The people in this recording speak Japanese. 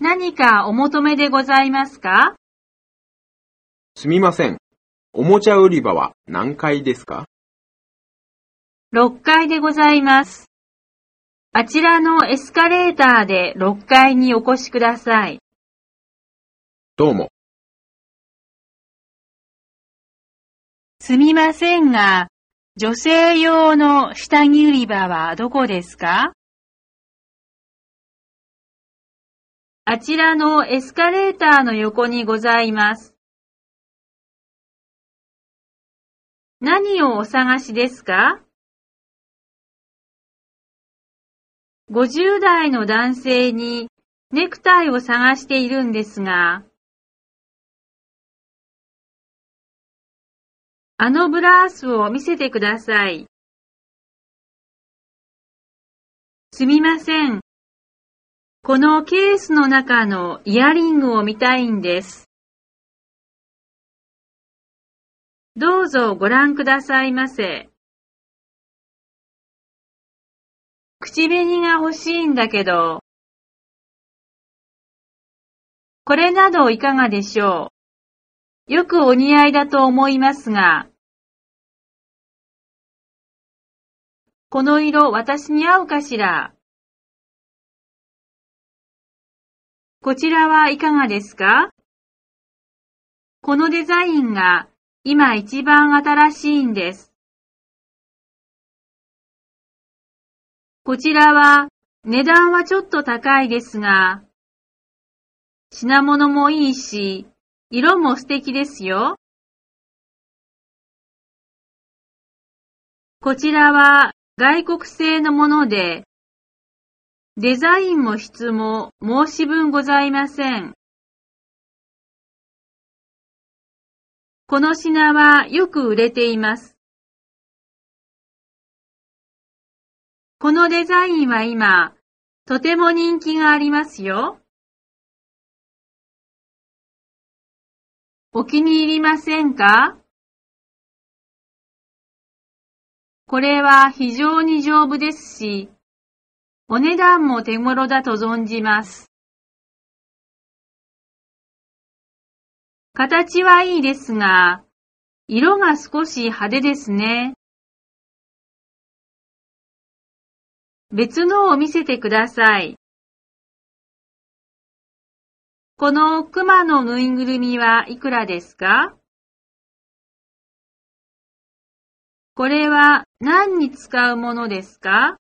何かお求めでございますか？すみません。おもちゃ売り場は何階ですか ?6 階でございます。あちらのエスカレーターで6階にお越しください。どうも。すみませんが、女性用の下着売り場はどこですか？あちらのエスカレーターの横にございます。何をお探しですか ?50 代の男性にネクタイを探しているんですが、あのブラウスを見せてください。すみません。このケースの中のイヤリングを見たいんです。どうぞご覧くださいませ。口紅が欲しいんだけど、これなどいかがでしょう。よくお似合いだと思いますが、この色私に合うかしら？こちらはいかがですか？このデザインが今一番新しいんです。こちらは値段はちょっと高いですが、品物もいいし、色も素敵ですよ。こちらは外国製のもので、デザインも質も申し分ございません。この品はよく売れています。このデザインは今、とても人気がありますよ。お気に入りませんか？これは非常に丈夫ですし、お値段も手頃だと存じます。形はいいですが、色が少し派手ですね。別のを見せてください。この熊のぬいぐるみはいくらですかこれは何に使うものですか